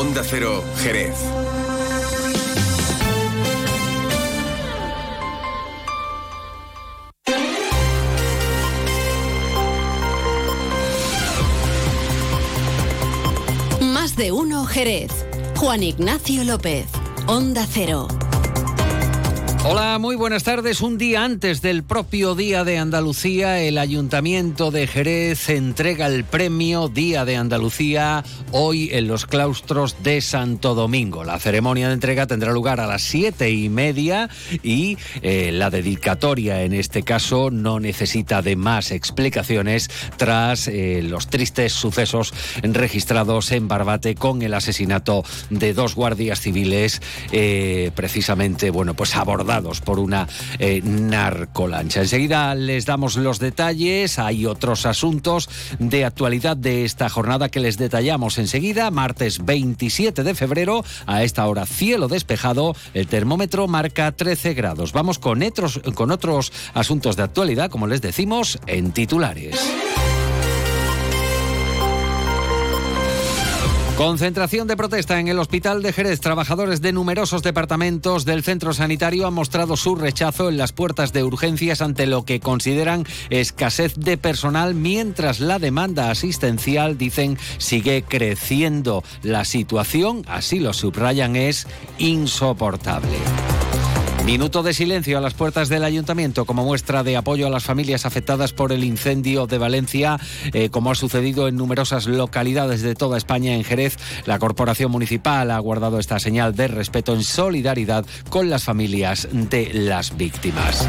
Onda Cero, Jerez. Más de uno, Jerez. Juan Ignacio López, Onda Cero. Hola, muy buenas tardes. Un día antes del propio Día de Andalucía, el Ayuntamiento de Jerez entrega el premio Día de Andalucía hoy en los claustros de Santo Domingo. La ceremonia de entrega tendrá lugar a las siete y media y eh, la dedicatoria en este caso no necesita de más explicaciones tras eh, los tristes sucesos registrados en Barbate con el asesinato de dos guardias civiles, eh, precisamente, bueno, pues abordados por una eh, narcolancha. Enseguida les damos los detalles. Hay otros asuntos de actualidad de esta jornada que les detallamos enseguida. Martes 27 de febrero, a esta hora cielo despejado, el termómetro marca 13 grados. Vamos con otros, con otros asuntos de actualidad, como les decimos, en titulares. Concentración de protesta en el Hospital de Jerez. Trabajadores de numerosos departamentos del centro sanitario han mostrado su rechazo en las puertas de urgencias ante lo que consideran escasez de personal, mientras la demanda asistencial, dicen, sigue creciendo. La situación, así lo subrayan, es insoportable. Minuto de silencio a las puertas del ayuntamiento como muestra de apoyo a las familias afectadas por el incendio de Valencia, eh, como ha sucedido en numerosas localidades de toda España. En Jerez, la corporación municipal ha guardado esta señal de respeto en solidaridad con las familias de las víctimas.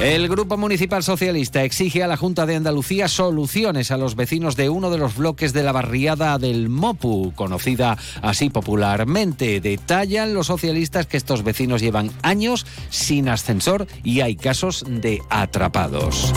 El Grupo Municipal Socialista exige a la Junta de Andalucía soluciones a los vecinos de uno de los bloques de la barriada del Mopu, conocida así popularmente. Detallan los socialistas que estos vecinos llevan años sin ascensor y hay casos de atrapados.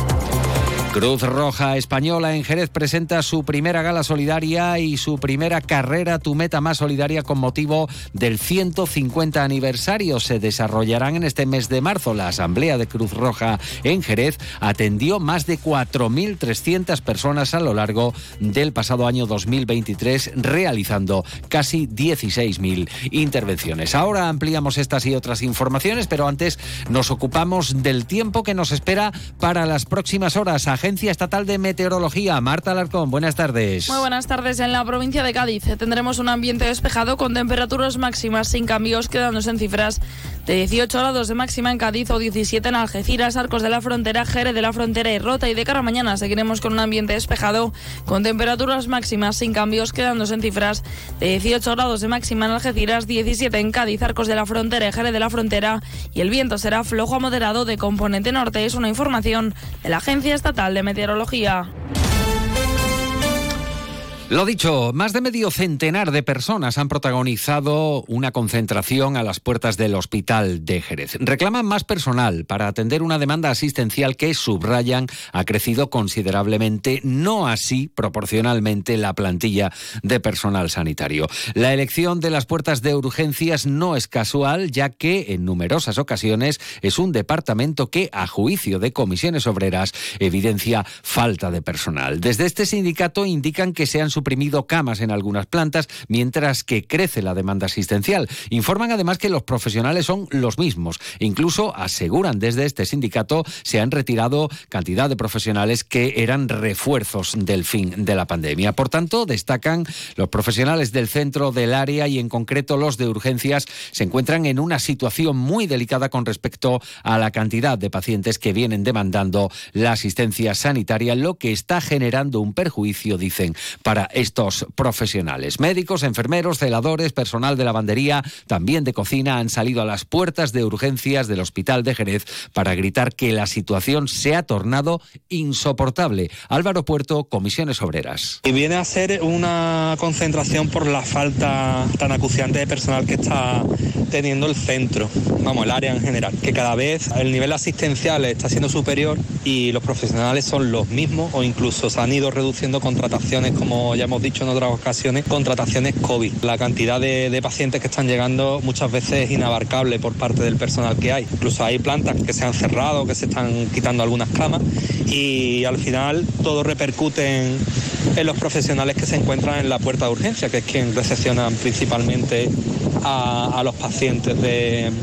Cruz Roja Española en Jerez presenta su primera gala solidaria y su primera carrera Tu Meta Más Solidaria con motivo del 150 aniversario. Se desarrollarán en este mes de marzo. La Asamblea de Cruz Roja en Jerez atendió más de 4.300 personas a lo largo del pasado año 2023, realizando casi 16.000 intervenciones. Ahora ampliamos estas y otras informaciones, pero antes nos ocupamos del tiempo que nos espera para las próximas horas. Agencia Estatal de Meteorología. Marta Alarcón, buenas tardes. Muy buenas tardes. En la provincia de Cádiz tendremos un ambiente despejado con temperaturas máximas sin cambios, quedándose en cifras de 18 grados de máxima en Cádiz o 17 en Algeciras, Arcos de la Frontera, Jerez de la Frontera y Rota. Y de cara a mañana seguiremos con un ambiente despejado con temperaturas máximas sin cambios, quedándose en cifras de 18 grados de máxima en Algeciras, 17 en Cádiz, Arcos de la Frontera y Jerez de la Frontera. Y el viento será flojo a moderado de componente norte. Es una información de la Agencia Estatal de Meteorología. Lo dicho, más de medio centenar de personas han protagonizado una concentración a las puertas del Hospital de Jerez. Reclaman más personal para atender una demanda asistencial que, subrayan, ha crecido considerablemente, no así proporcionalmente la plantilla de personal sanitario. La elección de las puertas de urgencias no es casual, ya que en numerosas ocasiones es un departamento que, a juicio de comisiones obreras, evidencia falta de personal. Desde este sindicato indican que se han suprimido camas en algunas plantas, mientras que crece la demanda asistencial. Informan además que los profesionales son los mismos. Incluso aseguran desde este sindicato se han retirado cantidad de profesionales que eran refuerzos del fin de la pandemia. Por tanto, destacan los profesionales del centro del área y en concreto los de urgencias se encuentran en una situación muy delicada con respecto a la cantidad de pacientes que vienen demandando la asistencia sanitaria, lo que está generando un perjuicio, dicen, para estos profesionales. Médicos, enfermeros, celadores, personal de lavandería, también de cocina, han salido a las puertas de urgencias del Hospital de Jerez para gritar que la situación se ha tornado insoportable. Álvaro Puerto, Comisiones Obreras. Y viene a ser una concentración por la falta tan acuciante de personal que está teniendo el centro, vamos, el área en general, que cada vez el nivel asistencial está siendo superior y los profesionales son los mismos o incluso se han ido reduciendo contrataciones, como ya hemos dicho en otras ocasiones, contrataciones COVID. La cantidad de, pacientes que están llegando muchas veces es inabarcable por parte del personal que hay. Incluso hay plantas que se han cerrado, que se están quitando algunas camas y al final todo repercute en, en los profesionales que se encuentran en la puerta de urgencia, que es quien recepcionan principalmente a, los pacientes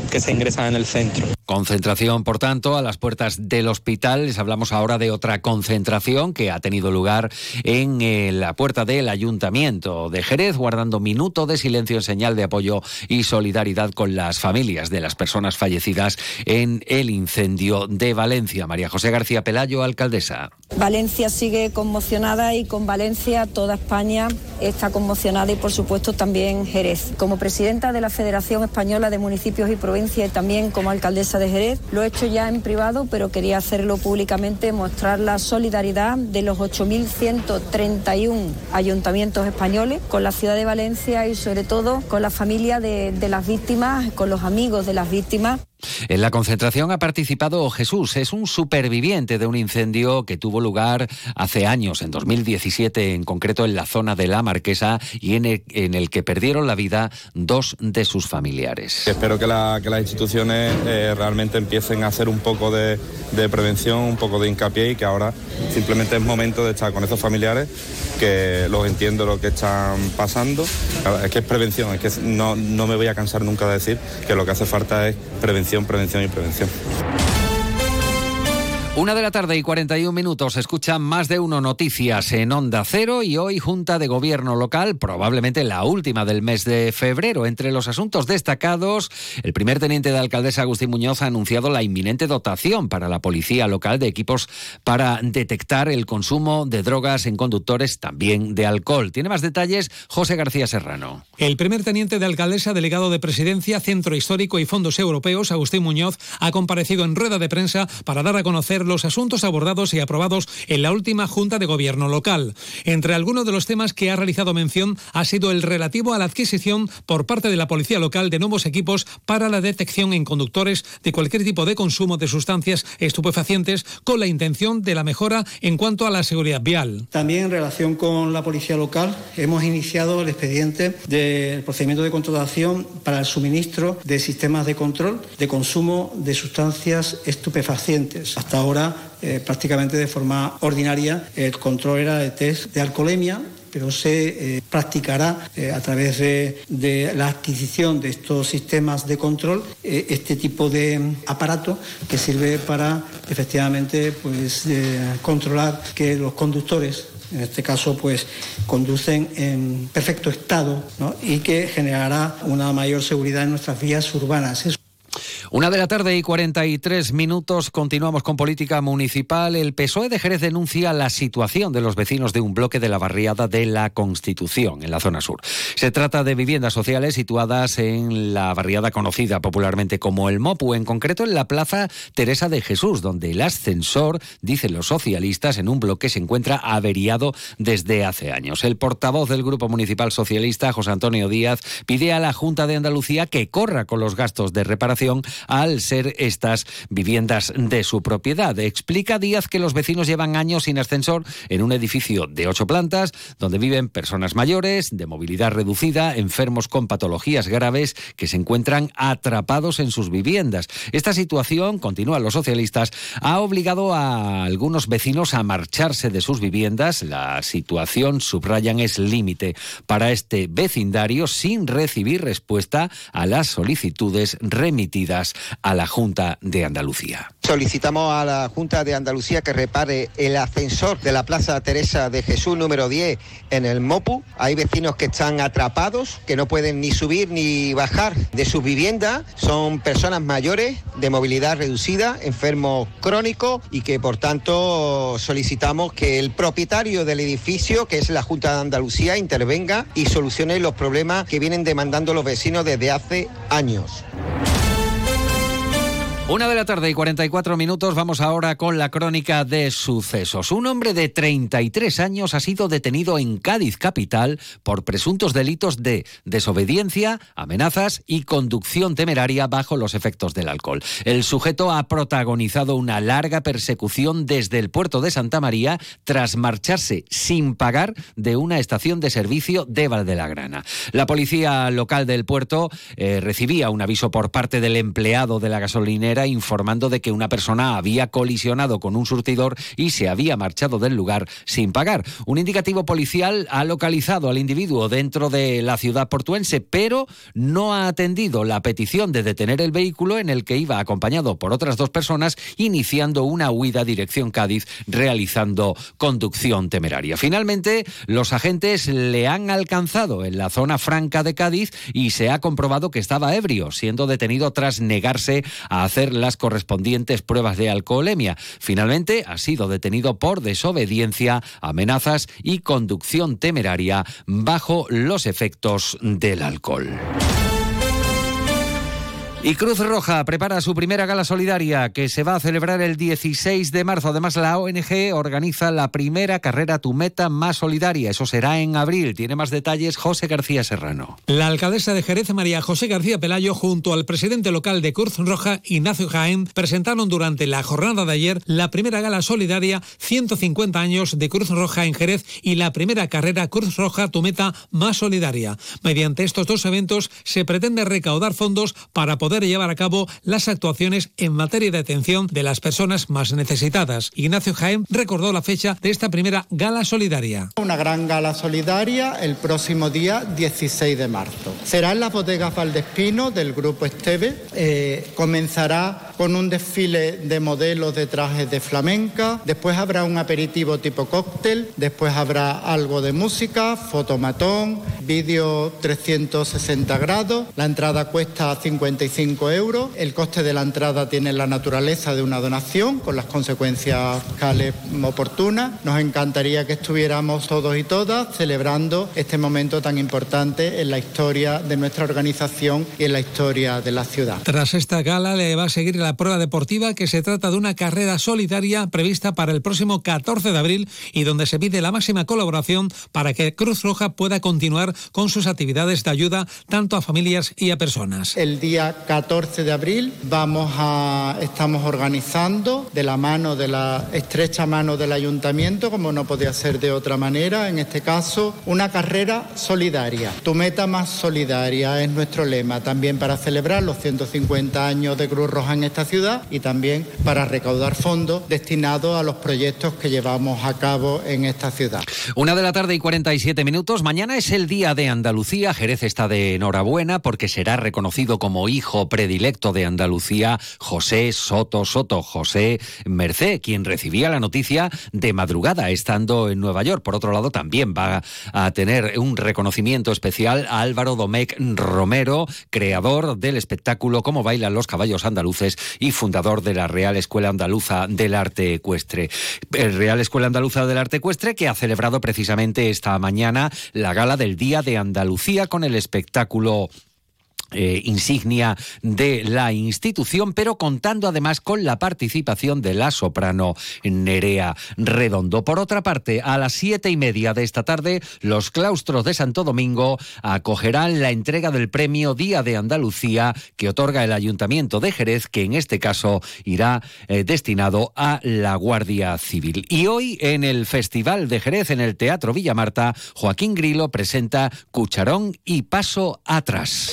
que se ingresan en el centro. Concentración, por tanto, a las puertas del hospital. Les hablamos ahora de otra concentración que ha tenido lugar en eh, la puerta del Ayuntamiento de Jerez, guardando minuto de silencio en señal de apoyo y solidaridad con las familias de las personas fallecidas en el incendio de Valencia. María José García Pelayo, alcaldesa. Valencia sigue conmocionada y con Valencia toda España está conmocionada y por supuesto también Jerez. Como de la Federación Española de Municipios y Provincias y también como alcaldesa de Jerez, lo he hecho ya en privado, pero quería hacerlo públicamente, mostrar la solidaridad de los 8.131 ayuntamientos españoles con la ciudad de Valencia y sobre todo con la familia de, de las víctimas, con los amigos de las víctimas. En la concentración ha participado Jesús, es un superviviente de un incendio que tuvo lugar hace años, en 2017, en concreto en la zona de La Marquesa, y en el, que perdieron la vida dos de sus familiares. Espero que, las instituciones eh, realmente empiecen a hacer un poco de, prevención, un poco de hincapié y que ahora simplemente es momento de estar con esos familiares, que los entiendo lo que están pasando. Es que es prevención, es que no, no me voy a cansar nunca de decir que lo que hace falta es prevención prevención, y prevención. Una de la tarde y 41 minutos. Escuchan más de uno noticias en Onda Cero y hoy Junta de Gobierno Local, probablemente la última del mes de febrero. Entre los asuntos destacados, el primer teniente de alcaldesa Agustín Muñoz ha anunciado la inminente dotación para la policía local de equipos para detectar el consumo de drogas en conductores, también de alcohol. Tiene más detalles José García Serrano. El primer teniente de alcaldesa, delegado de presidencia, Centro Histórico y Fondos Europeos, Agustín Muñoz, ha comparecido en rueda de prensa para dar a conocer los asuntos abordados y aprobados en la última Junta de Gobierno local. Entre algunos de los temas que ha realizado mención ha sido el relativo a la adquisición por parte de la Policía Local de nuevos equipos para la detección en conductores de cualquier tipo de consumo de sustancias estupefacientes con la intención de la mejora en cuanto a la seguridad vial. También en relación con la Policía Local hemos iniciado el expediente del procedimiento de controlación para el suministro de sistemas de control de consumo de sustancias estupefacientes. Hasta eh, prácticamente de forma ordinaria el control era de test de alcoholemia pero se eh, practicará eh, a través de, la adquisición de estos sistemas de control este tipo de aparato que sirve para efectivamente pues, controlar que los conductores en este caso pues conducen en perfecto estado y que generará una mayor seguridad en nuestras vías urbanas. Una de la tarde y 43 minutos. Continuamos con política municipal. El PSOE de Jerez denuncia la situación de los vecinos de un bloque de la barriada de la Constitución, en la zona sur. Se trata de viviendas sociales situadas en la barriada conocida popularmente como el Mopu, en concreto en la Plaza Teresa de Jesús, donde el ascensor, dicen los socialistas, en un bloque se encuentra averiado desde hace años. El portavoz del Grupo Municipal Socialista, José Antonio Díaz, pide a la Junta de Andalucía que corra con los gastos de reparación al ser estas viviendas de su propiedad. Explica Díaz que los vecinos llevan años sin ascensor en un edificio de ocho plantas donde viven personas mayores, de movilidad reducida, enfermos con patologías graves que se encuentran atrapados en sus viviendas. Esta situación, continúan los socialistas, ha obligado a algunos vecinos a marcharse de sus viviendas. La situación, subrayan, es límite para este vecindario sin recibir respuesta a las solicitudes remitidas a la Junta de Andalucía. Solicitamos a la Junta de Andalucía que repare el ascensor de la Plaza Teresa de Jesús número 10 en el MOPU. Hay vecinos que están atrapados, que no pueden ni subir ni bajar de sus viviendas. Son personas mayores de movilidad reducida, enfermos crónicos y que por tanto solicitamos que el propietario del edificio, que es la Junta de Andalucía, intervenga y solucione los problemas que vienen demandando los vecinos desde hace años. Una de la tarde y 44 minutos, vamos ahora con la crónica de sucesos. Un hombre de 33 años ha sido detenido en Cádiz capital por presuntos delitos de desobediencia, amenazas y conducción temeraria bajo los efectos del alcohol. El sujeto ha protagonizado una larga persecución desde el puerto de Santa María tras marcharse sin pagar de una estación de servicio de Valdelagrana. La policía local del puerto eh, recibía un aviso por parte del empleado de la gasolinera informando de que una persona había colisionado con un surtidor y se había marchado del lugar sin pagar. Un indicativo policial ha localizado al individuo dentro de la ciudad portuense, pero no ha atendido la petición de detener el vehículo en el que iba acompañado por otras dos personas, iniciando una huida dirección Cádiz, realizando conducción temeraria. Finalmente, los agentes le han alcanzado en la zona franca de Cádiz y se ha comprobado que estaba ebrio, siendo detenido tras negarse a hacer las correspondientes pruebas de alcoholemia. Finalmente, ha sido detenido por desobediencia, amenazas y conducción temeraria bajo los efectos del alcohol. Y Cruz Roja prepara su primera gala solidaria que se va a celebrar el 16 de marzo. Además, la ONG organiza la primera carrera Tu Meta más solidaria. Eso será en abril. Tiene más detalles José García Serrano. La alcaldesa de Jerez, María José García Pelayo, junto al presidente local de Cruz Roja, Ignacio Jaén, presentaron durante la jornada de ayer la primera gala solidaria 150 años de Cruz Roja en Jerez y la primera carrera Cruz Roja Tu Meta más solidaria. Mediante estos dos eventos se pretende recaudar fondos para poder llevar a cabo las actuaciones en materia de atención de las personas más necesitadas. Ignacio Jaén recordó la fecha de esta primera gala solidaria. Una gran gala solidaria el próximo día 16 de marzo. Será en las bodegas Valdespino del Grupo Esteve. Eh, comenzará con un desfile de modelos de trajes de flamenca. Después habrá un aperitivo tipo cóctel. Después habrá algo de música, fotomatón, vídeo 360 grados. La entrada cuesta 55 euros. El coste de la entrada tiene la naturaleza de una donación con las consecuencias fiscales oportunas. Nos encantaría que estuviéramos todos y todas celebrando este momento tan importante en la historia de nuestra organización y en la historia de la ciudad. Tras esta gala le va a seguir la prueba deportiva que se trata de una carrera solidaria prevista para el próximo 14 de abril y donde se pide la máxima colaboración para que Cruz Roja pueda continuar con sus actividades de ayuda tanto a familias y a personas. El día 14 de abril vamos a estamos organizando de la mano de la estrecha mano del ayuntamiento, como no podía ser de otra manera, en este caso una carrera solidaria. Tu meta más solidaria es nuestro lema, también para celebrar los 150 años de Cruz Roja en esta ciudad y también para recaudar fondos destinados a los proyectos que llevamos a cabo en esta ciudad. Una de la tarde y 47 minutos. Mañana es el día de Andalucía. Jerez está de enhorabuena porque será reconocido como hijo predilecto de Andalucía, José Soto Soto, José Mercé, quien recibía la noticia de madrugada estando en Nueva York. Por otro lado, también va a tener un reconocimiento especial a Álvaro Domecq Romero, creador del espectáculo Cómo bailan los caballos andaluces y fundador de la Real Escuela Andaluza del Arte Ecuestre. El Real Escuela Andaluza del Arte Ecuestre que ha celebrado precisamente esta mañana la gala del Día de Andalucía con el espectáculo eh, insignia de la institución, pero contando además con la participación de la soprano Nerea Redondo. Por otra parte, a las siete y media de esta tarde, los claustros de Santo Domingo acogerán la entrega del premio Día de Andalucía que otorga el Ayuntamiento de Jerez, que en este caso irá eh, destinado a la Guardia Civil. Y hoy en el Festival de Jerez, en el Teatro Villamarta, Joaquín Grilo presenta Cucharón y Paso Atrás.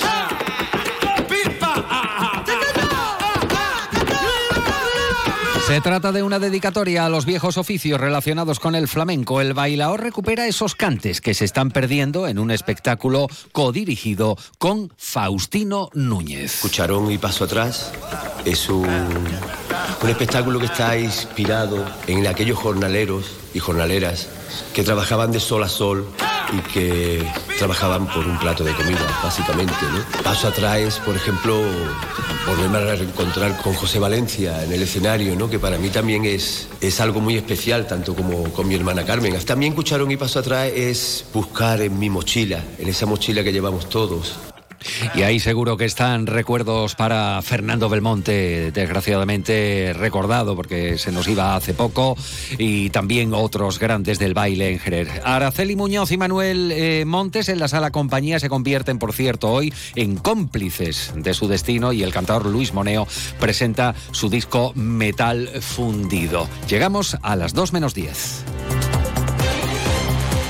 Se trata de una dedicatoria a los viejos oficios relacionados con el flamenco. El bailaor recupera esos cantes que se están perdiendo en un espectáculo codirigido con Faustino Núñez. Cucharón y paso atrás es un, un espectáculo que está inspirado en aquellos jornaleros y jornaleras que trabajaban de sol a sol y que trabajaban por un plato de comida, básicamente. ¿no? Paso atrás, por ejemplo, volverme a reencontrar con José Valencia en el escenario, ¿no? que para mí también es, es algo muy especial, tanto como con mi hermana Carmen. También escucharon y paso atrás es buscar en mi mochila, en esa mochila que llevamos todos, y ahí seguro que están recuerdos para Fernando Belmonte, desgraciadamente recordado porque se nos iba hace poco, y también otros grandes del baile en Jerez. Araceli Muñoz y Manuel eh, Montes en la sala compañía se convierten, por cierto, hoy en cómplices de su destino y el cantador Luis Moneo presenta su disco Metal Fundido. Llegamos a las 2 menos 10.